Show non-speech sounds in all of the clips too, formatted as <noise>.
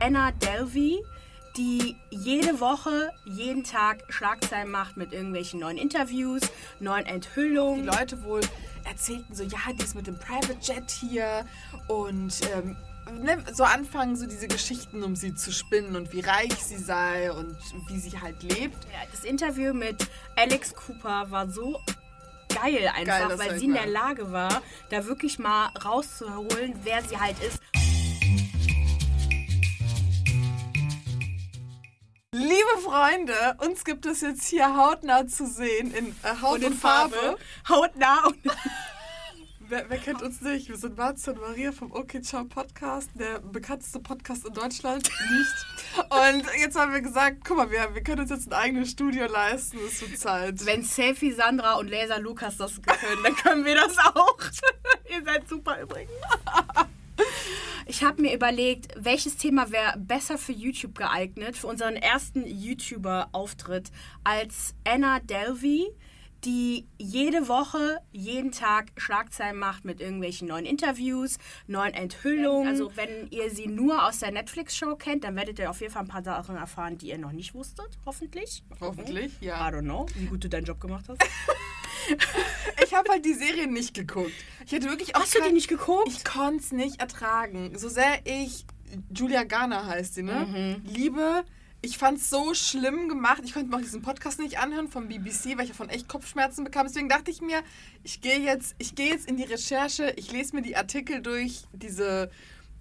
Anna Delvey, die jede Woche, jeden Tag Schlagzeilen macht mit irgendwelchen neuen Interviews, neuen Enthüllungen. Die Leute wohl erzählten so, ja, die ist mit dem Private Jet hier und ähm, ne, so anfangen so diese Geschichten um sie zu spinnen und wie reich sie sei und wie sie halt lebt. Ja, das Interview mit Alex Cooper war so geil einfach, Geil, weil sie in der Lage war, da wirklich mal rauszuholen, wer sie halt ist. Liebe Freunde, uns gibt es jetzt hier hautnah zu sehen in äh, Haut und, Farbe. Hautnah und <laughs> Wer, wer kennt uns nicht? Wir sind Marz und Maria vom OK Ciao Podcast, der bekannteste Podcast in Deutschland. Nicht. Und jetzt haben wir gesagt, guck mal, wir, wir können uns jetzt ein eigenes Studio leisten. Es wird Zeit. wenn Selfie Sandra und Laser Lukas das können, dann können wir das auch. <laughs> Ihr seid super übrigens. Ich habe mir überlegt, welches Thema wäre besser für YouTube geeignet, für unseren ersten YouTuber-Auftritt, als Anna Delvey, die jede Woche, jeden Tag Schlagzeilen macht mit irgendwelchen neuen Interviews, neuen Enthüllungen. Also wenn ihr sie nur aus der Netflix-Show kennt, dann werdet ihr auf jeden Fall ein paar Sachen erfahren, die ihr noch nicht wusstet, hoffentlich. Hoffentlich, I ja. don't know, wie gut du deinen Job gemacht hast. <laughs> Ich habe halt die Serie nicht geguckt. Ich hätte wirklich auch Hast du die nicht geguckt? Ich konnte es nicht ertragen. So sehr ich, Julia Garner heißt sie, ne? Liebe, ich fand es so schlimm gemacht. Ich konnte mir auch diesen Podcast nicht anhören vom BBC, weil ich davon echt Kopfschmerzen bekam. Deswegen dachte ich mir, ich gehe jetzt, ich gehe jetzt in die Recherche, ich lese mir die Artikel durch, diese,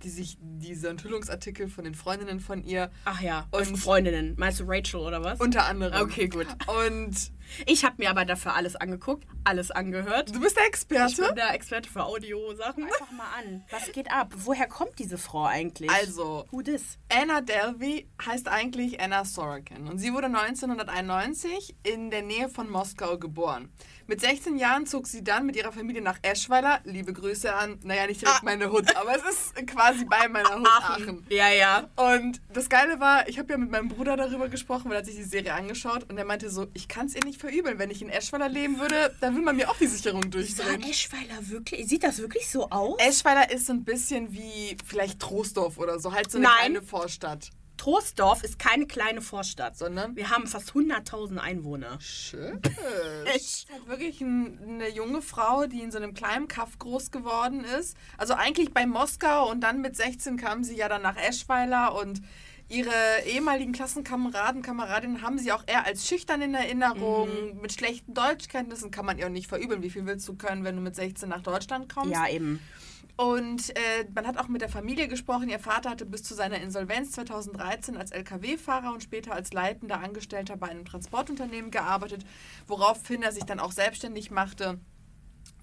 die sich, diese Enthüllungsartikel von den Freundinnen von ihr. Ach ja, Und- und Freundinnen. Meinst du Rachel oder was? Unter anderem. Okay, gut. Und Ich habe mir aber dafür alles angeguckt, alles angehört. du bist der Ich Experte? bin der Experte für Audiosachen. Einfach mal an. Was geht ab? Woher kommt diese Frau eigentlich? Also, Who this? Anna Delvey heißt eigentlich Anna Sorokin und sie wurde 1991 in der Nähe von Moskau geboren. Mit 16 Jahren zog sie dann mit ihrer Familie nach Eschweiler. Liebe Grüße an, naja, nicht direkt meine Hut, aber es ist quasi bei meiner Hut Aachen. Ja, ja. Und das Geile war, ich habe ja mit meinem Bruder darüber gesprochen, weil er hat sich die Serie angeschaut und er meinte so, ich kann es ihr nicht verübeln. Wenn ich in Eschweiler leben würde, dann will man mir auch die Sicherung durchdrehen. Eschweiler wirklich? Sieht das wirklich so aus? Eschweiler ist so ein bisschen wie vielleicht Trostorf oder so, halt so eine Nein. kleine Vorstadt. Troisdorf ist keine kleine Vorstadt. Sondern? Wir haben fast 100.000 Einwohner. Schön. <laughs> Ich. halt wirklich ein, eine junge Frau, die in so einem kleinen Kaff groß geworden ist. Also eigentlich bei Moskau und dann mit 16 kam sie ja dann nach Eschweiler und ihre ehemaligen Klassenkameraden, Kameradinnen haben sie auch eher als schüchtern in Erinnerung. Mit schlechten Deutschkenntnissen kann man ihr auch nicht verübeln. Wie viel willst du können, wenn du mit 16 nach Deutschland kommst? Ja, eben. Und äh, man hat auch mit der Familie gesprochen. Ihr Vater hatte bis zu seiner Insolvenz 2013 als Lkw-Fahrer und später als leitender Angestellter bei einem Transportunternehmen gearbeitet, woraufhin er sich dann auch selbstständig machte.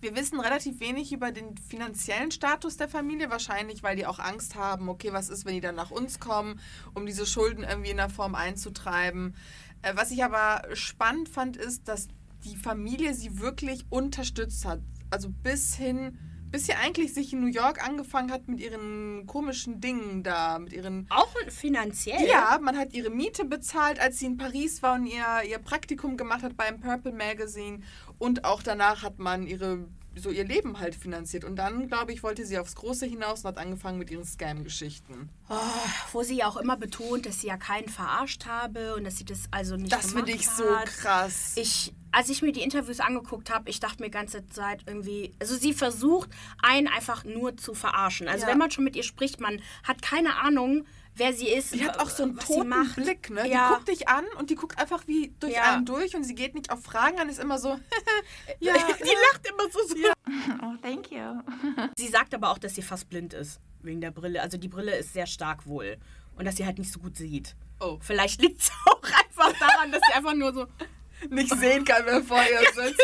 Wir wissen relativ wenig über den finanziellen Status der Familie, wahrscheinlich, weil die auch Angst haben, okay, was ist, wenn die dann nach uns kommen, um diese Schulden irgendwie in der Form einzutreiben. Äh, was ich aber spannend fand, ist, dass die Familie sie wirklich unterstützt hat. Also bis hin, bis sie eigentlich sich in New York angefangen hat mit ihren komischen Dingen da, mit ihren Auch finanziell? ja, man hat ihre Miete bezahlt, als sie in Paris war und ihr, ihr Praktikum gemacht hat beim Purple Magazine. Und auch danach hat man ihre, so ihr Leben halt finanziert. Und dann, glaube ich, wollte sie aufs Große hinaus und hat angefangen mit ihren Scam-Geschichten. Oh, wo sie ja auch immer betont, dass sie ja keinen verarscht habe und dass sie das also nicht Das gemacht finde ich so hat. krass. Ich, als ich mir die Interviews angeguckt habe, ich dachte mir die ganze Zeit irgendwie, also sie versucht, einen einfach nur zu verarschen. Also Ja. wenn man schon mit ihr spricht, man hat keine Ahnung, wer sie ist. Die hat auch so einen toten macht. Blick, ne? Ja. Die guckt dich an und die guckt einfach wie durch Ja. einen durch und sie geht nicht auf Fragen an, ist immer so, <laughs> ja, <laughs> die lacht immer so. so. <laughs> Oh, thank you. Sie sagt aber auch, dass sie fast blind ist, wegen der Brille. Also die Brille ist sehr stark wohl. Und dass sie halt nicht so gut sieht. Oh. Vielleicht liegt es auch einfach daran, dass sie einfach nur so... nicht sehen kann, wer vor ihr sitzt.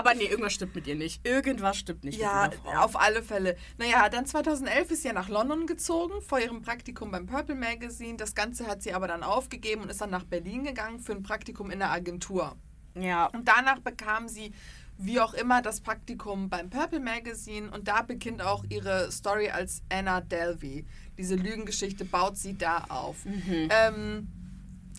Aber nee, irgendwas stimmt mit ihr nicht. Irgendwas stimmt nicht Ja, mit Frau. auf alle Fälle. Naja, dann 2011 ist sie ja nach London gezogen, vor ihrem Praktikum beim Purple Magazine. Das Ganze hat sie aber dann aufgegeben und ist dann nach Berlin gegangen für ein Praktikum in der Agentur. Ja. Und danach bekam sie, wie auch immer, das Praktikum beim Purple Magazine und da beginnt auch ihre Story als Anna Delvey. Diese Lügengeschichte baut sie da auf. Ähm,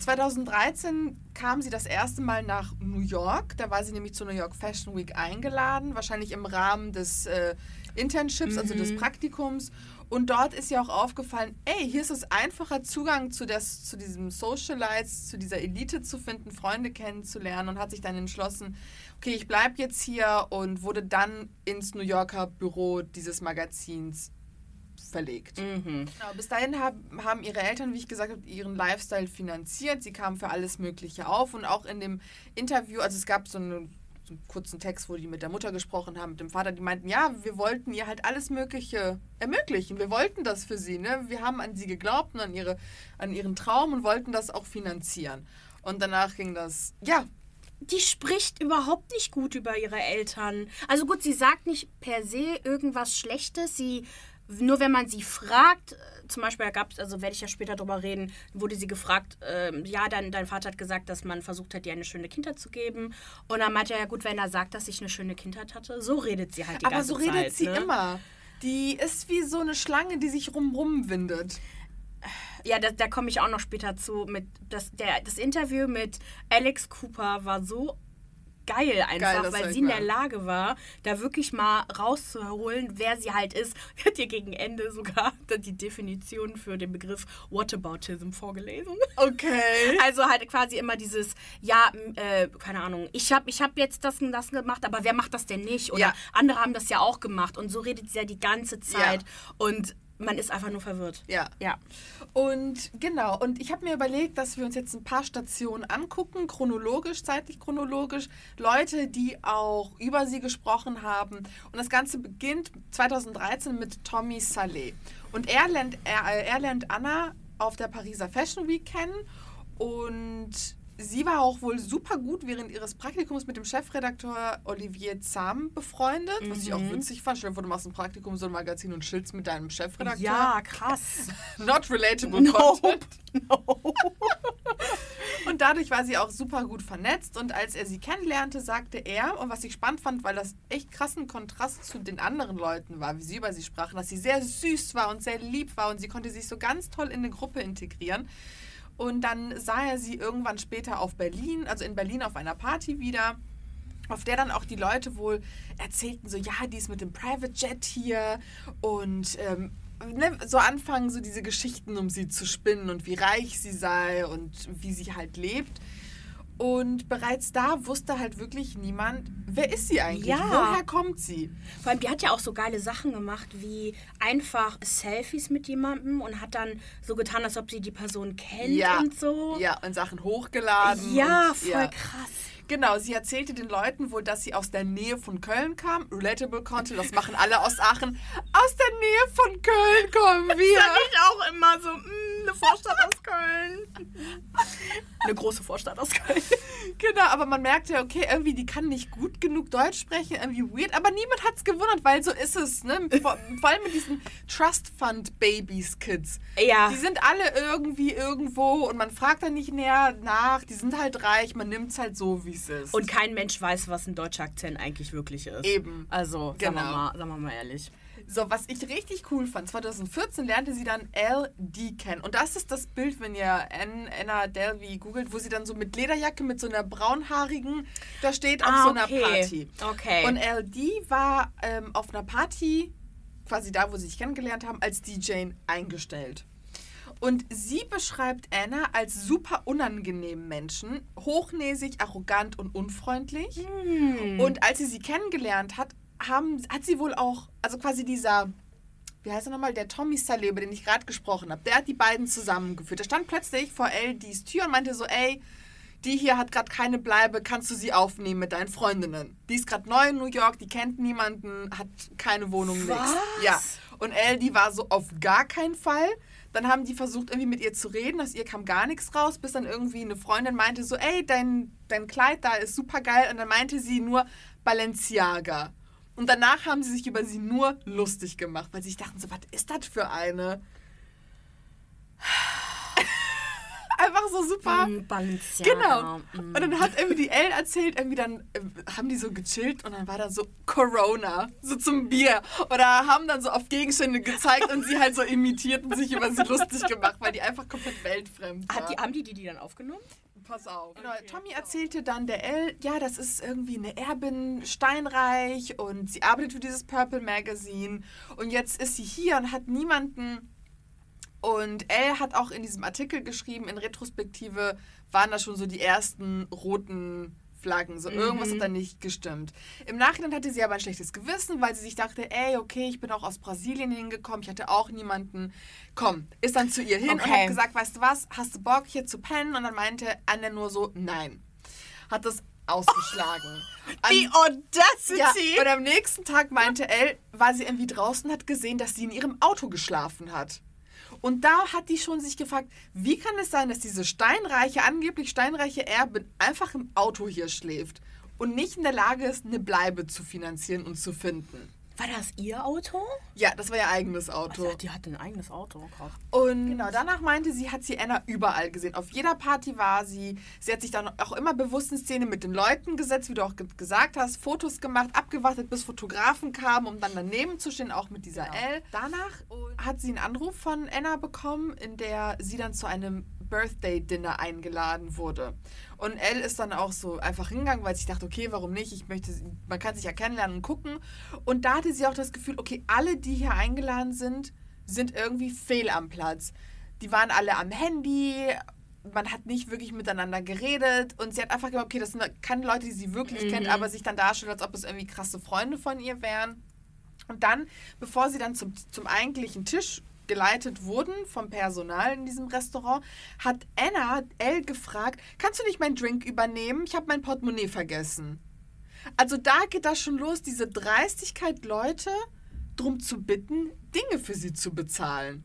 2013 kam sie das erste Mal nach New York. Da war sie nämlich zur New York Fashion Week eingeladen, wahrscheinlich im Rahmen des äh, Internships, also des Praktikums. Und dort ist ihr auch aufgefallen, ey, hier ist es einfacher, Zugang zu, des, zu diesem Socialize, zu dieser Elite zu finden, Freunde kennenzulernen und hat sich dann entschlossen, okay, ich bleibe jetzt hier und wurde dann ins New Yorker Büro dieses Magazins verlegt. Mhm. Genau, bis dahin hab, haben ihre Eltern, wie ich gesagt habe, ihren Lifestyle finanziert. Sie kamen für alles Mögliche auf und auch in dem Interview, also es gab so einen, so einen kurzen Text, wo die mit der Mutter gesprochen haben, mit dem Vater, die meinten, ja, wir wollten ihr halt alles Mögliche ermöglichen. Wir wollten das für sie. Ne? Wir haben an sie geglaubt und an, ihre, an ihren Traum und wollten das auch finanzieren. Und danach ging das, ja, die spricht überhaupt nicht gut über ihre Eltern. Also gut, sie sagt nicht per se irgendwas Schlechtes. Sie nur wenn man sie fragt, äh, zum Beispiel, da gab es, also werde ich ja später drüber reden, wurde sie gefragt, äh, ja, dein, dein Vater hat gesagt, dass man versucht hat, dir eine schöne Kindheit zu geben. Und dann meinte er, ja gut, wenn er sagt, dass ich eine schöne Kindheit hatte, so redet sie halt die aber ganze so Zeit. redet sie ne? immer. Die ist wie so eine Schlange, die sich rumrum windet. Ja, da, da komme ich auch noch später zu. Mit das, der, das Interview mit Alex Cooper war so geil einfach, Geil, weil sie in der. Lage war, da wirklich mal rauszuholen, wer sie halt ist. <laughs> Sie hat ihr gegen Ende sogar <laughs> die Definition für den Begriff Whataboutism vorgelesen. Okay. <laughs> Also halt quasi immer dieses, ja, äh, keine Ahnung, ich habe ich hab jetzt das und das gemacht, aber wer macht das denn nicht? Oder Ja. andere haben das ja auch gemacht. Und so redet sie ja die ganze Zeit. Und man ist einfach nur verwirrt. Ja. Ja. Und genau, und ich habe mir überlegt, dass wir uns jetzt ein paar Stationen angucken, chronologisch, zeitlich chronologisch, Leute, die auch über sie gesprochen haben. Und das Ganze beginnt 2013 mit Tommy Saleh. Und er lernt, er, er lernt Anna auf der Pariser Fashion Week kennen und sie war auch wohl super gut während ihres Praktikums mit dem Chefredakteur Olivier Zahm befreundet, was ich auch Mhm. witzig fand. Stell dir vor, du machst ein Praktikum, so ein Magazin und chillst mit deinem Chefredakteur. Ja, krass. <laughs> Not relatable Nope. content. No. <laughs> Und dadurch war sie auch super gut vernetzt. Und als er sie kennenlernte, sagte er, und was ich spannend fand, weil das echt krassen Kontrast zu den anderen Leuten war, wie sie über sie sprachen, dass sie sehr süß war und sehr lieb war und sie konnte sich so ganz toll in eine Gruppe integrieren. Und dann sah er sie irgendwann später auf Berlin, also in Berlin auf einer Party wieder auf der dann auch die Leute wohl erzählten, so ja, die ist mit dem Private Jet hier und ähm, ne, so anfangen so diese Geschichten um sie zu spinnen und wie reich sie sei und wie sie halt lebt. Und bereits da wusste halt wirklich niemand, wer ist sie eigentlich? Ja. Woher kommt sie? Vor allem, die hat ja auch so geile Sachen gemacht, wie einfach Selfies mit jemandem und hat dann so getan, als ob sie die Person kennt Ja. und so. Ja, und Sachen hochgeladen. Ja, und, voll ja. krass. Genau, sie erzählte den Leuten wohl, dass sie aus der Nähe von Köln kam. Relatable Content, das machen alle aus Aachen. Aus der Nähe von Köln kommen wir. Sag ich auch immer so, mm, eine Vorstadt aus Köln. eine große Vorstadt aus Köln. Genau, aber man merkte, okay, irgendwie die kann nicht gut genug Deutsch sprechen, irgendwie weird, aber niemand hat es gewundert, weil so ist es, ne? Vor, vor allem mit diesen Trust Fund Babies Kids. Ja. Die sind alle irgendwie irgendwo und man fragt da nicht näher nach, die sind halt reich, man nimmt es halt so, wie es ist. Und kein Mensch weiß, was ein deutscher Akzent eigentlich wirklich ist. Eben. Also, sagen, wir Genau. mal, sagen wir mal ehrlich. So, was ich richtig cool fand, 2014 lernte sie dann LD kennen. Und das ist das Bild, wenn ihr Ann- Anna Delvey googelt, wo sie dann so mit Lederjacke, mit so einer braunhaarigen, da steht auf Ah, so einer okay. Party. Okay. Und LD war ähm, auf einer Party, quasi da, wo sie sich kennengelernt haben, als DJ eingestellt. Und sie beschreibt Anna als super unangenehmen Menschen, hochnäsig, arrogant und unfreundlich. Hm. Und als sie sie kennengelernt hat, haben, hat sie wohl auch, also quasi dieser, wie heißt er nochmal, der Tommy Saleh, über den ich gerade gesprochen habe, der hat die beiden zusammengeführt. Der stand plötzlich vor LDs Tür und meinte so, ey, die hier hat gerade keine Bleibe, kannst du sie aufnehmen mit deinen Freundinnen? Die ist gerade neu in New York, die kennt niemanden, hat keine Wohnung, nix. Was? Ja. Und LD war so auf gar keinen Fall. Dann haben die versucht, irgendwie mit ihr zu reden. Aus ihr kam gar nichts raus, bis dann irgendwie eine Freundin meinte so, ey, dein, dein Kleid da ist super geil. Und dann meinte sie nur Balenciaga. Und danach haben sie sich über sie nur lustig gemacht, weil sie sich dachten so, was ist das für eine? Einfach so super. Mm, Balenciaga. Genau. Mm. Und dann hat irgendwie die Elle erzählt, irgendwie dann äh, haben die so gechillt und dann war da so Corona, so zum Bier. Oder haben dann so auf Gegenstände gezeigt und sie halt so imitiert und sich über sie lustig gemacht, weil die einfach komplett weltfremd war. Hat die, haben die, die die dann aufgenommen? pass auf. Genau, Tommy erzählte dann der Elle, ja, das ist irgendwie eine Erbin Steinreich und sie arbeitet für dieses Purple Magazine und jetzt ist sie hier und hat niemanden. Und Elle hat auch in diesem Artikel geschrieben, in Retrospektive waren da schon so die ersten roten Flaggen. So irgendwas Mhm. hat da nicht gestimmt. Im Nachhinein hatte sie aber ein schlechtes Gewissen, weil sie sich dachte, ey, okay, ich bin auch aus Brasilien hingekommen, ich hatte auch niemanden. Komm, ist dann zu ihr hin und Okay. hat gesagt, weißt du was, hast du Bock hier zu pennen? Und dann meinte Anne nur so, nein. Hat das ausgeschlagen. <laughs> Die An- ja, Audacity! und am nächsten Tag meinte Elle, war sie irgendwie draußen, hat gesehen, dass sie in ihrem Auto geschlafen hat. Und da hat die schon sich gefragt, wie kann es sein, dass diese steinreiche, angeblich steinreiche Erbin einfach im Auto hier schläft und nicht in der Lage ist, eine Bleibe zu finanzieren und zu finden. War das ihr Auto? Ja, das war ihr eigenes Auto. Also, die hatte ein eigenes Auto. Krass. Und genau, danach meinte sie, hat sie Anna überall gesehen. Auf jeder Party war sie. Sie hat sich dann auch immer bewusst in Szene mit den Leuten gesetzt, wie du auch ge gesagt hast, Fotos gemacht, abgewartet, bis Fotografen kamen, um dann daneben zu stehen, auch mit dieser L. Danach hat sie einen Anruf von Anna bekommen, in der sie dann zu einem Birthday-Dinner eingeladen wurde. Und Elle ist dann auch so einfach hingegangen, weil sie dachte, okay, warum nicht? Ich möchte, man kann sich ja kennenlernen und gucken. Und da hatte sie auch das Gefühl, okay, alle, die hier eingeladen sind, sind irgendwie fehl am Platz. Die waren alle am Handy, man hat nicht wirklich miteinander geredet und sie hat einfach gedacht, okay, das sind keine Leute, die sie wirklich kennt, aber sich dann darstellt, als ob es irgendwie krasse Freunde von ihr wären. Und dann, bevor sie dann zum, zum eigentlichen Tisch geleitet wurden vom Personal in diesem Restaurant, hat Anna Elle gefragt, kannst du nicht meinen Drink übernehmen? Ich habe mein Portemonnaie vergessen. Also da geht das schon los, diese Dreistigkeit, Leute drum zu bitten, Dinge für sie zu bezahlen.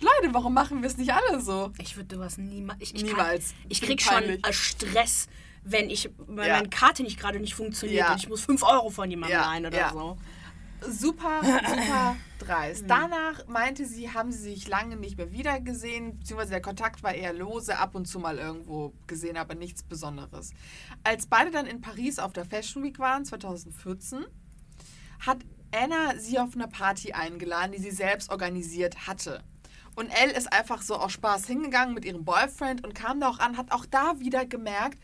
Leute, warum machen wir es nicht alle so? Ich würde sowas niemals. Ich, ich Niemals. Kann, ich krieg schon peinlich. äh, Stress, wenn ich wenn Ja. meine Karte nicht gerade nicht funktioniert Ja. und ich muss 5 Euro von jemandem Ja, leihen oder ja. so. Super, super <laughs> dreist. Danach meinte sie, haben sie sich lange nicht mehr wiedergesehen, beziehungsweise der Kontakt war eher lose, ab und zu mal irgendwo gesehen, aber nichts Besonderes. Als beide dann in Paris auf der Fashion Week waren, 2014, hat Anna sie auf eine Party eingeladen, die sie selbst organisiert hatte. Und Elle ist einfach so aus Spaß hingegangen mit ihrem Boyfriend und kam da auch an, hat auch da wieder gemerkt,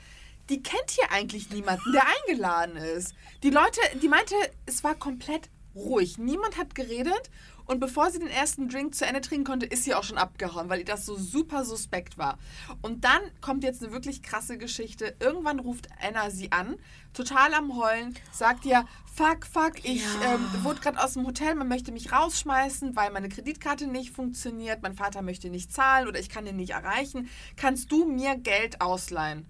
die kennt hier eigentlich niemanden, der eingeladen ist. Die Leute, die meinte, es war komplett ruhig. Niemand hat geredet. Und bevor sie den ersten Drink zu Ende trinken konnte, ist sie auch schon abgehauen, weil ihr das so super suspekt war. Und dann kommt jetzt eine wirklich krasse Geschichte. Irgendwann ruft Anna sie an, total am Heulen, sagt ihr, fuck, fuck, ich Ja. ähm, wurde gerade aus dem Hotel, man möchte mich rausschmeißen, weil meine Kreditkarte nicht funktioniert, mein Vater möchte nicht zahlen oder ich kann ihn nicht erreichen. Kannst du mir Geld ausleihen?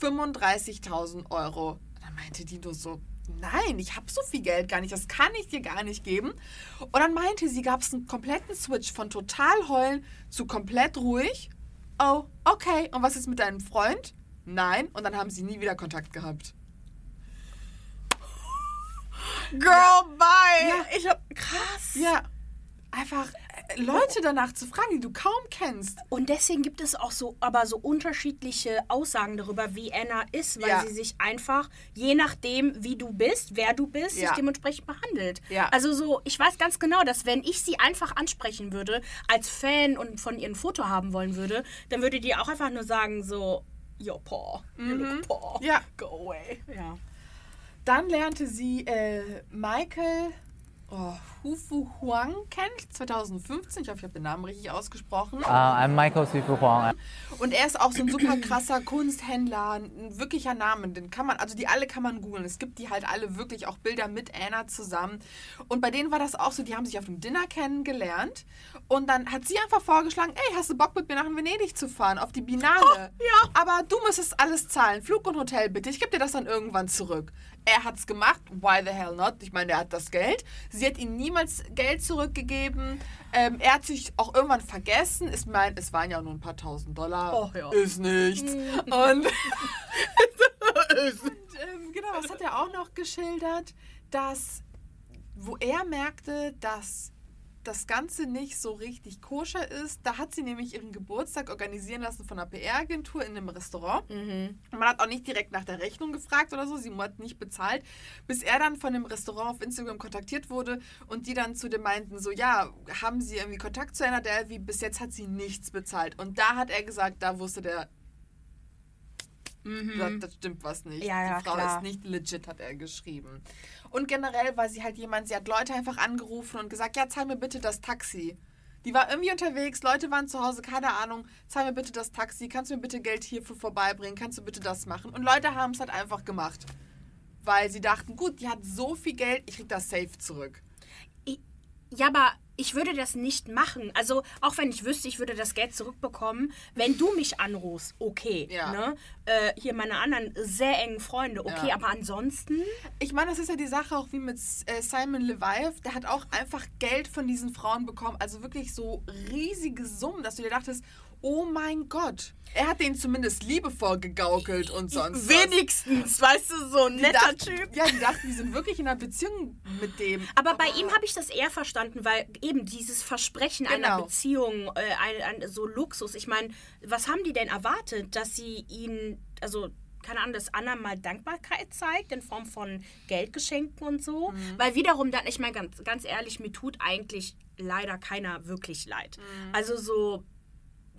35.000 Euro. Und dann meinte die nur so, nein, ich habe so viel Geld gar nicht, das kann ich dir gar nicht geben. Und dann meinte sie, gab es einen kompletten Switch von total heulen zu komplett ruhig. Oh, okay. Und was ist mit deinem Freund? Nein. Und dann haben sie nie wieder Kontakt gehabt. Girl, bye! Ja. Ich hab. Krass. Ja, einfach Leute danach zu fragen, die du kaum kennst. Und deswegen gibt es auch so, aber so unterschiedliche Aussagen darüber, wie Anna ist, weil Ja. sie sich einfach, je nachdem, wie du bist, wer du bist, Ja. sich dementsprechend behandelt. Ja. Also so, ich weiß ganz genau, dass wenn ich sie einfach ansprechen würde, als Fan und von ihr ein Foto haben wollen würde, dann würde die auch einfach nur sagen so, yo, Paul, you look Paul, Ja. go away. Ja. Dann lernte sie äh, Michael oh, Hufu Huang kennen, 2015. Ich hoffe, ich habe den Namen richtig ausgesprochen. Uh, I'm Michael Sifu Huang. Und er ist auch so ein super krasser Kunsthändler, ein wirklicher Name. Den kann man, also die alle kann man googeln. Es gibt die halt alle wirklich auch Bilder mit Anna zusammen. Und bei denen war das auch so, die haben sich auf dem Dinner kennengelernt. Und dann hat sie einfach vorgeschlagen, ey, hast du Bock mit mir nach Venedig zu fahren, auf die Binale? ja. Aber du müsstest alles zahlen. Flug und Hotel bitte. Ich gebe dir das dann irgendwann zurück. Er hat's gemacht. Why the hell not? Ich meine, er hat das Geld. Sie hat ihm niemals Geld zurückgegeben. Ähm, er hat sich auch irgendwann vergessen. Ich meine, es waren ja nur ein paar tausend Dollar. Oh, ja. Ist nichts. Und, <laughs> <laughs> und ähm, genau, was hat er auch noch geschildert? Dass, wo er merkte, dass das Ganze nicht so richtig koscher ist, da hat sie nämlich ihren Geburtstag organisieren lassen von einer PR-Agentur in einem Restaurant. Mhm. Man hat auch nicht direkt nach der Rechnung gefragt oder so, sie hat nicht bezahlt, bis er dann von dem Restaurant auf Instagram kontaktiert wurde und die dann zu dem meinten, so ja, haben sie irgendwie Kontakt zu einer, der wie bis jetzt hat sie nichts bezahlt. Und da hat er gesagt, da wusste der, da, da stimmt was nicht. Mhm. Ja, ja, die Frau klar. ist nicht legit, hat er geschrieben. Und generell war sie halt jemand, sie hat Leute einfach angerufen und gesagt, ja, zahl mir bitte das Taxi. Die war irgendwie unterwegs, Leute waren zu Hause, keine Ahnung, zahl mir bitte das Taxi, kannst du mir bitte Geld hierfür vorbeibringen, kannst du bitte das machen? Und Leute haben es halt einfach gemacht. Weil sie dachten, gut, die hat so viel Geld, ich krieg das safe zurück. Ja, aber ich würde das nicht machen. Also, auch wenn ich wüsste, ich würde das Geld zurückbekommen, wenn du mich anrufst, okay. Ja. Ne? Äh, hier meine anderen sehr engen Freunde, okay. Ja. Aber ansonsten, Ich meine, das ist ja die Sache auch wie mit äh, Simon Levive. Der hat auch einfach Geld von diesen Frauen bekommen. Also wirklich so riesige Summen, dass du dir dachtest, oh mein Gott. Er hat denen zumindest liebevoll gegaukelt und sonst was. wenigstens, weißt du, so ein Die netter dachten- Typ. Ja, die dachten, die sind wirklich in einer Beziehung mit dem. Aber bei ihm habe ich das eher verstanden, weil eben dieses Versprechen einer Genau. Beziehung, äh, ein, ein, so Luxus. Ich meine, was haben die denn erwartet, dass sie ihn, also keine Ahnung, dass Anna mal Dankbarkeit zeigt in Form von Geldgeschenken und so? Mhm. Weil wiederum dann, ich meine, ganz, ganz ehrlich, mir tut eigentlich leider keiner wirklich leid. Mhm. Also so.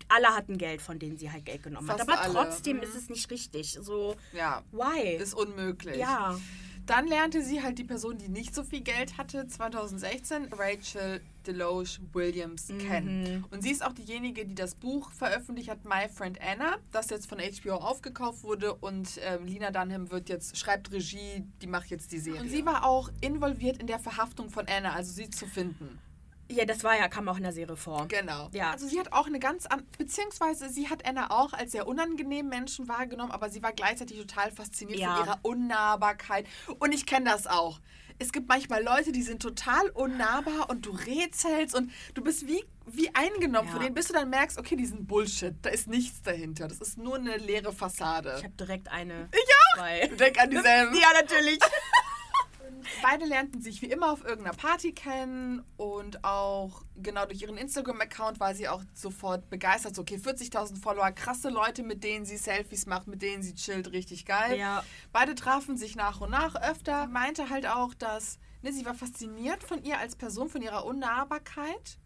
Alle hatten Geld, von denen sie halt Geld genommen hat. Fast Aber alle. trotzdem Mhm. ist es nicht richtig. So, Ja, why? ist unmöglich. ja. Dann lernte sie halt die Person, die nicht so viel Geld hatte, 2016, Rachel Deloge Williams, Mhm. kennen. Und sie ist auch diejenige, die das Buch veröffentlicht hat, My Friend Anna, das jetzt von HBO aufgekauft wurde und ähm, Lina Dunham wird jetzt, schreibt Regie, die macht jetzt die Serie. Und sie war auch involviert in der Verhaftung von Anna, also sie zu finden. Ja, das war ja, kam auch in der Serie vor. Genau. Ja. Also sie hat auch eine ganz an, beziehungsweise sie hat Anna auch als sehr unangenehmen Menschen wahrgenommen, aber sie war gleichzeitig total fasziniert Ja. von ihrer Unnahbarkeit. Und ich kenne das auch. Es gibt manchmal Leute, die sind total unnahbar und du rätselst und du bist wie, wie eingenommen Ja. von denen, bis du dann merkst, okay, die sind Bullshit. Da ist nichts dahinter. Das ist nur eine leere Fassade. Ich habe direkt eine. Ich auch. Zwei. Denk an dieselben. <laughs> Ja, natürlich. <laughs> Beide lernten sich wie immer auf irgendeiner Party kennen und auch genau durch ihren Instagram-Account war sie auch sofort begeistert. So, okay, 40.000 Follower, krasse Leute, mit denen sie Selfies macht, mit denen sie chillt, richtig geil. Ja. Beide trafen sich nach und nach öfter. Meinte halt auch, dass ne, sie war fasziniert von ihr als Person, von ihrer Unnahbarkeit.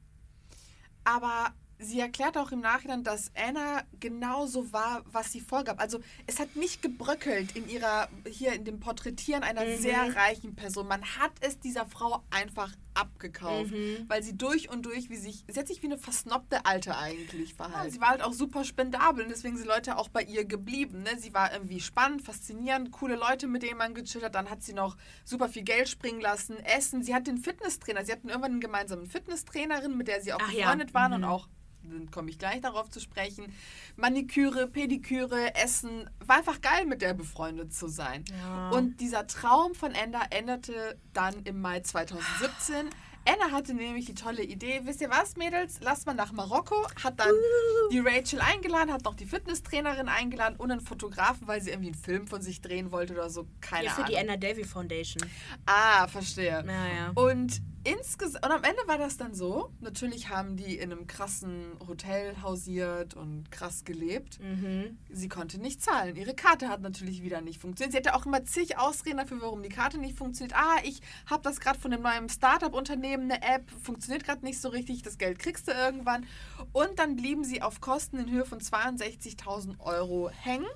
Aber sie erklärt auch im Nachhinein, dass Anna genauso war, was sie vorgab. Also es hat nicht gebröckelt in ihrer, hier in dem Porträtieren einer Mhm. sehr reichen Person. Man hat es dieser Frau einfach abgekauft, Mhm. weil sie durch und durch, wie sich, sie hat sich wie eine versnobte Alte eigentlich verhalten. sie war halt auch super spendabel und deswegen sind Leute auch bei ihr geblieben. Ne? Sie war irgendwie spannend, faszinierend, coole Leute, mit denen man gechillt hat. Dann hat sie noch super viel Geld springen lassen, Essen. Sie hat den Fitnesstrainer, sie hatten irgendwann einen gemeinsamen Fitnesstrainerin, mit der sie auch Ach ja. befreundet waren und Mhm. auch dann komme ich gleich darauf zu sprechen. Maniküre, Pediküre, Essen. War einfach geil, mit der befreundet zu sein. Ja. Und dieser Traum von Enda endete dann im Mai 2017. Anna hatte nämlich die tolle Idee, wisst ihr was, Mädels, lasst mal nach Marokko, hat dann die Rachel eingeladen, hat noch die Fitnesstrainerin eingeladen und einen Fotografen, weil sie irgendwie einen Film von sich drehen wollte oder so, keine Hier für die Ahnung. Anna Davy Foundation. Ah, verstehe. Naja. Und insgesamt, und am Ende war das dann so, natürlich haben die in einem krassen Hotel hausiert und krass gelebt. Mhm. Sie konnte nicht zahlen. Ihre Karte hat natürlich wieder nicht funktioniert. Sie hatte auch immer zig Ausreden dafür, warum die Karte nicht funktioniert. Ah, ich habe das gerade von einem neuen Startup-Unternehmen, eine App, funktioniert gerade nicht so richtig, das Geld kriegst du irgendwann. Und dann blieben sie auf Kosten in Höhe von 62.000 Euro hängen.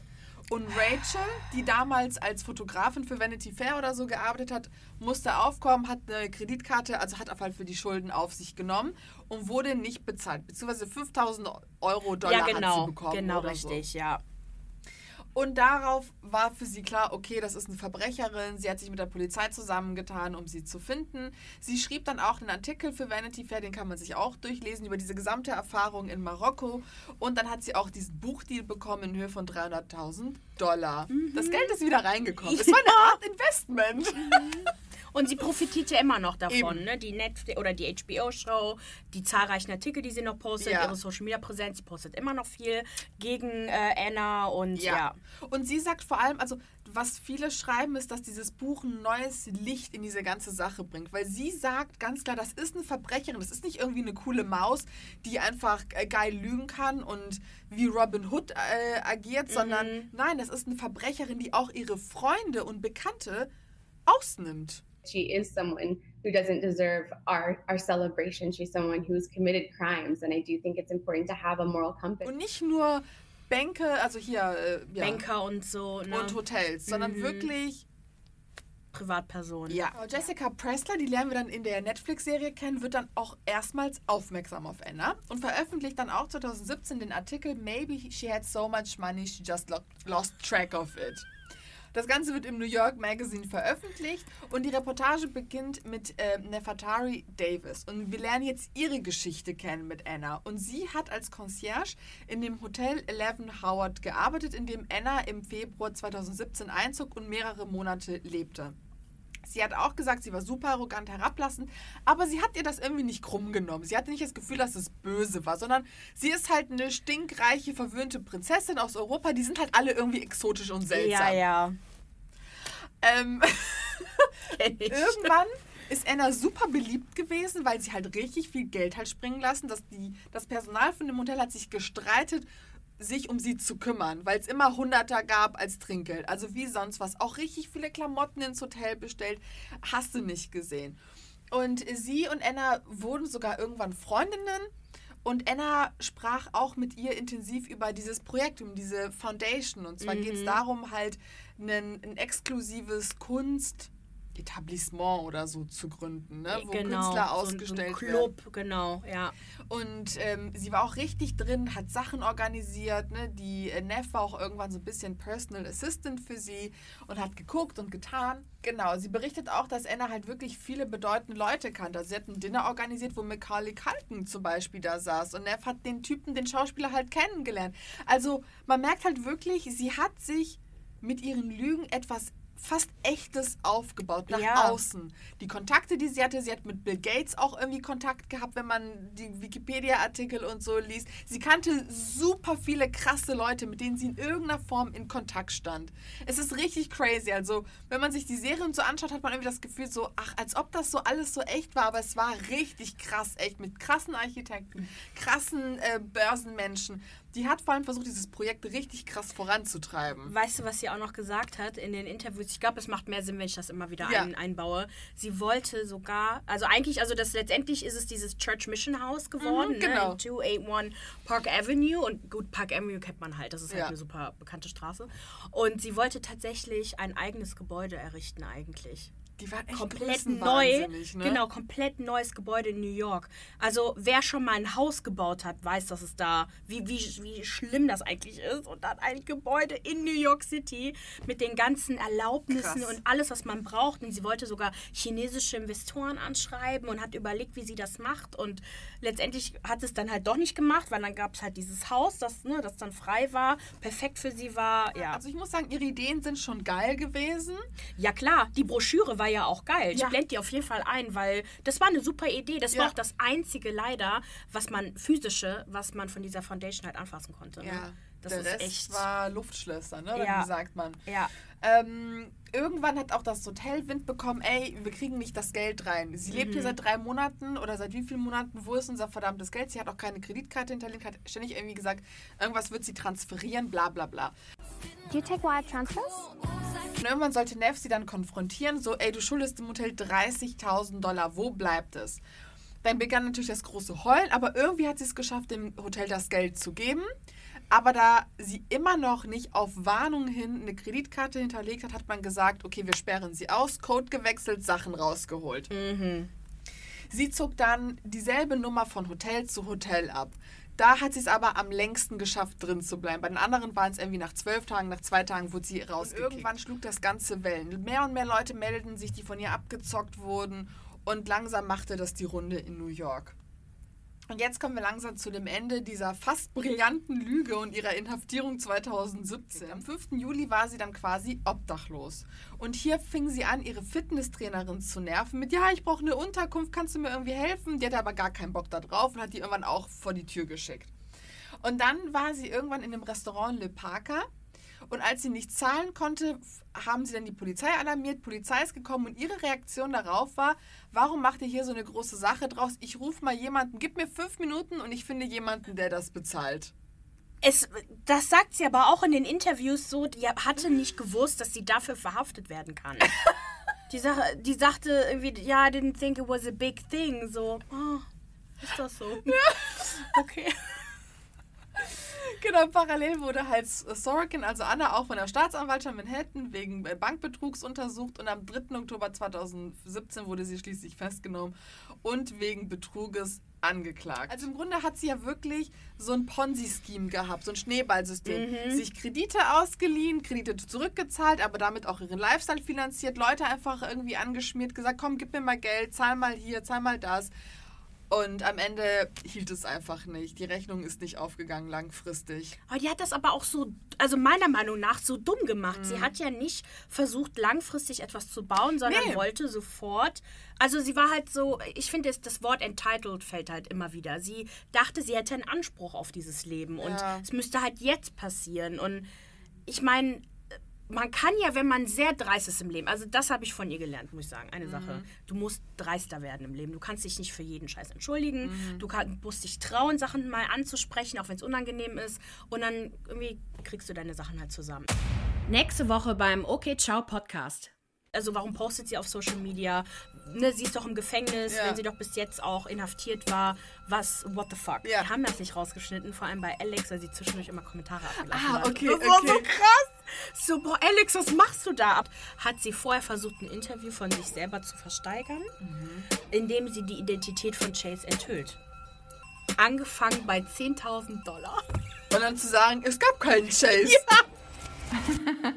Und Rachel, die damals als Fotografin für Vanity Fair oder so gearbeitet hat, musste aufkommen, hat eine Kreditkarte, also hat auf halt für die Schulden auf sich genommen und wurde nicht bezahlt. Beziehungsweise 5000 Euro, Dollar Ja, hat sie genau. bekommen. Genau oder so. richtig, ja. Und darauf war für sie klar, okay, das ist eine Verbrecherin. Sie hat sich mit der Polizei zusammengetan, um sie zu finden. Sie schrieb dann auch einen Artikel für Vanity Fair, den kann man sich auch durchlesen, über diese gesamte Erfahrung in Marokko. Und dann hat sie auch diesen Buchdeal bekommen in Höhe von 300.000 Dollar. Das Geld ist wieder reingekommen. Es war eine Art Investment. Und sie profitiert ja immer noch davon, Eben. ne? Die Netflix oder die HBO-Show, die zahlreichen Artikel, die sie noch postet, Ja. ihre Social Media Präsenz, sie postet immer noch viel gegen äh, Anna und ja. Und sie sagt vor allem, also was viele schreiben, ist, dass dieses Buch ein neues Licht in diese ganze Sache bringt. Weil sie sagt ganz klar, das ist eine Verbrecherin, das ist nicht irgendwie eine coole Maus, die einfach äh, geil lügen kann und wie Robin Hood äh, agiert, sondern nein, das ist eine Verbrecherin, die auch ihre Freunde und Bekannte ausnimmt. She is someone who doesn't deserve our our celebration. She's someone who's committed crimes, and I do think it's important to have a moral compass. Und nicht nur Bänke, also hier äh, ja, Banker und so, ne? und Hotels, sondern Mhm. wirklich Privatpersonen. Ja. Jessica Pressler, die lernen wir dann in der Netflix-Serie kennen, wird dann auch erstmals aufmerksam auf Anna und veröffentlicht dann auch 2017 den Artikel Maybe she had so much money she just lo lost track of it. Das Ganze wird im New York Magazine veröffentlicht und die Reportage beginnt mit äh, Nefertari Davis. Und wir lernen jetzt ihre Geschichte kennen mit Anna. Und sie hat als Concierge in dem Hotel Eleven Howard gearbeitet, in dem Anna im Februar 2017 einzog und mehrere Monate lebte. Sie hat auch gesagt, sie war super arrogant herablassend, aber sie hat ihr das irgendwie nicht krumm genommen. Sie hatte nicht das Gefühl, dass es böse war, sondern sie ist halt eine stinkreiche, verwöhnte Prinzessin aus Europa. Die sind halt alle irgendwie exotisch und seltsam. ja. ja. Ähm, <laughs> irgendwann ist Anna super beliebt gewesen, weil sie halt richtig viel Geld hat springen lassen. Dass die, das Personal von dem Hotel hat sich gestreitet, sich um sie zu kümmern, weil es immer Hunderter gab als Trinkgeld. Also wie sonst was. Auch richtig viele Klamotten ins Hotel bestellt. Hast du nicht gesehen. Und sie und Anna wurden sogar irgendwann Freundinnen. Und Anna sprach auch mit ihr intensiv über dieses Projekt, um diese Foundation. Und zwar geht es darum, halt ein, ein exklusives Kunst. Etablissement oder so zu gründen, ne? wo genau, Künstler so ein- ausgestellt so ein werden. Club, genau, ja. Und ähm, sie war auch richtig drin, hat Sachen organisiert. Ne? Die äh, Neff war auch irgendwann so ein bisschen Personal Assistant für sie und hat geguckt und getan. Genau, sie berichtet auch, dass Anna halt wirklich viele bedeutende Leute kannte. Also sie hat ein Dinner organisiert, wo Macaulay Culkin zum Beispiel da saß. Und Neff hat den Typen, den Schauspieler halt kennengelernt. Also man merkt halt wirklich, sie hat sich mit ihren Lügen etwas fast echtes aufgebaut nach Ja. außen. Die Kontakte, die sie hatte, sie hat mit Bill Gates auch irgendwie Kontakt gehabt, wenn man die Wikipedia-Artikel und so liest. Sie kannte super viele krasse Leute, mit denen sie in irgendeiner Form in Kontakt stand. Es ist richtig crazy. Also, wenn man sich die Serien so anschaut, hat man irgendwie das Gefühl so, ach, als ob das so alles so echt war, aber es war richtig krass echt mit krassen Architekten, krassen äh, Börsenmenschen. Die hat vor allem versucht, dieses Projekt richtig krass voranzutreiben. Weißt du, was sie auch noch gesagt hat in den Interviews? Ich glaube, es macht mehr Sinn, wenn ich das immer wieder Ja. ein, einbaue. Sie wollte sogar, also eigentlich, also das letztendlich ist es dieses Church Mission House geworden, Mhm, genau. ne, in 281 Park Avenue. Und gut, Park Avenue kennt man halt, das ist halt Ja. eine super bekannte Straße. Und sie wollte tatsächlich ein eigenes Gebäude errichten eigentlich. Die war echt komplett neu, ne? genau, komplett neues Gebäude in New York. Also wer schon mal ein Haus gebaut hat, weiß, dass es da, wie, wie, wie schlimm das eigentlich ist. Und dann ein Gebäude in New York City mit den ganzen Erlaubnissen Krass. und alles, was man braucht. Und sie wollte sogar chinesische Investoren anschreiben und hat überlegt, wie sie das macht. Und letztendlich hat es dann halt doch nicht gemacht, weil dann gab es halt dieses Haus, das, ne, das dann frei war, perfekt für sie war. Ja, Also ich muss sagen, ihre Ideen sind schon geil gewesen. ja klar, die Broschüre war ja auch geil. Ich Ja. blende die auf jeden Fall ein, weil das war eine super Idee. Das war Ja. auch das einzige leider, was man physische, was man von dieser Foundation halt anfassen konnte. Ne? Das der ist Rest echt. war Luftschlösser, ne? Oder Ja. wie sagt man? ja. Ähm, irgendwann hat auch das Hotel Wind bekommen, ey, wir kriegen nicht das Geld rein. Sie lebt hier Mhm. seit drei Monaten oder seit wie vielen Monaten, wo ist unser verdammtes Geld? Sie hat auch keine Kreditkarte hinterlegt, hat ständig irgendwie gesagt, irgendwas wird sie transferieren, bla bla bla. Do you take wire transfers? Und irgendwann sollte Neff sie dann konfrontieren, so, ey, du schuldest dem Hotel 30.000 Dollar, wo bleibt es? Dann begann natürlich das große Heulen, aber irgendwie hat sie es geschafft, dem Hotel das Geld zu geben. Aber da sie immer noch nicht auf Warnung hin eine Kreditkarte hinterlegt hat, hat man gesagt, okay, wir sperren sie aus, Code gewechselt, Sachen rausgeholt. Sie zog dann dieselbe Nummer von Hotel zu Hotel ab. Da hat sie es aber am längsten geschafft, drin zu bleiben. Bei den anderen waren es irgendwie nach zwölf Tagen, nach zwei Tagen wurde sie rausgekickt. Irgendwann schlug das Ganze Wellen. Mehr und mehr Leute meldeten sich, die von ihr abgezockt wurden. Und langsam machte das die Runde in New York. Und jetzt kommen wir langsam zu dem Ende dieser fast brillanten Lüge und ihrer Inhaftierung 2017. Am 5. Juli war sie dann quasi obdachlos. Und hier fing sie an, ihre Fitnesstrainerin zu nerven mit, ja, ich brauche eine Unterkunft, kannst du mir irgendwie helfen? Die hatte aber gar keinen Bock da drauf und hat die irgendwann auch vor die Tür geschickt. Und dann war sie irgendwann in dem Restaurant Le Parker. Und als sie nicht zahlen konnte, haben sie dann die Polizei alarmiert. Polizei ist gekommen und ihre Reaktion darauf war, warum macht ihr hier so eine große Sache draus? Ich rufe mal jemanden, gib mir fünf Minuten und ich finde jemanden, der das bezahlt. Es, das sagt sie aber auch in den Interviews so, die hatte nicht gewusst, dass sie dafür verhaftet werden kann. <laughs> die, Sache, die sagte irgendwie, ja, I didn't think it was a big thing. So, oh, ist das so? Okay. <laughs> <laughs> Genau, parallel wurde halt Sorokin, also Anna, auch von der Staatsanwaltschaft Manhattan wegen Bankbetrugs untersucht und am 3. Oktober 2017 wurde sie schließlich festgenommen und wegen Betruges angeklagt. Also im Grunde hat sie ja wirklich so ein Ponzi-Scheme gehabt, so ein Schneeballsystem. Mhm. Sich Kredite ausgeliehen, Kredite zurückgezahlt, aber damit auch ihren Lifestyle finanziert, Leute einfach irgendwie angeschmiert, gesagt, komm, gib mir mal Geld, zahl mal hier, zahl mal das. Und am Ende hielt es einfach nicht. Die Rechnung ist nicht aufgegangen langfristig. Aber die hat das aber auch so, also meiner Meinung nach, so dumm gemacht. Sie hat ja nicht versucht, langfristig etwas zu bauen, sondern Nee. wollte sofort. Also sie war halt so, ich finde, das, das Wort entitled fällt halt immer wieder. Sie dachte, sie hätte einen Anspruch auf dieses Leben und Ja. es müsste halt jetzt passieren. Und ich meine, man kann ja, wenn man sehr dreist ist im Leben, also das habe ich von ihr gelernt, muss ich sagen, eine Sache. Du musst dreister werden im Leben. Du kannst dich nicht für jeden Scheiß entschuldigen. Du kann, musst dich trauen, Sachen mal anzusprechen, auch wenn es unangenehm ist. Und dann irgendwie kriegst du deine Sachen halt zusammen. Nächste Woche beim Okay Ciao Podcast. Also warum postet sie auf Social Media? Ne, sie ist doch im Gefängnis, Ja. wenn sie doch bis jetzt auch inhaftiert war. Was, what the fuck? Ja. Wir haben das nicht rausgeschnitten, vor allem bei Alex, weil sie zwischendurch immer Kommentare abgelassen Ah, hat. okay, Das war so okay. krass. So, boah, Alex, was machst du da? Hat sie vorher versucht, ein Interview von sich selber zu versteigern, indem sie die Identität von Chase enthüllt. Angefangen bei 10.000 Dollar. Und dann zu sagen, es gab keinen Chase. <laughs> <laughs>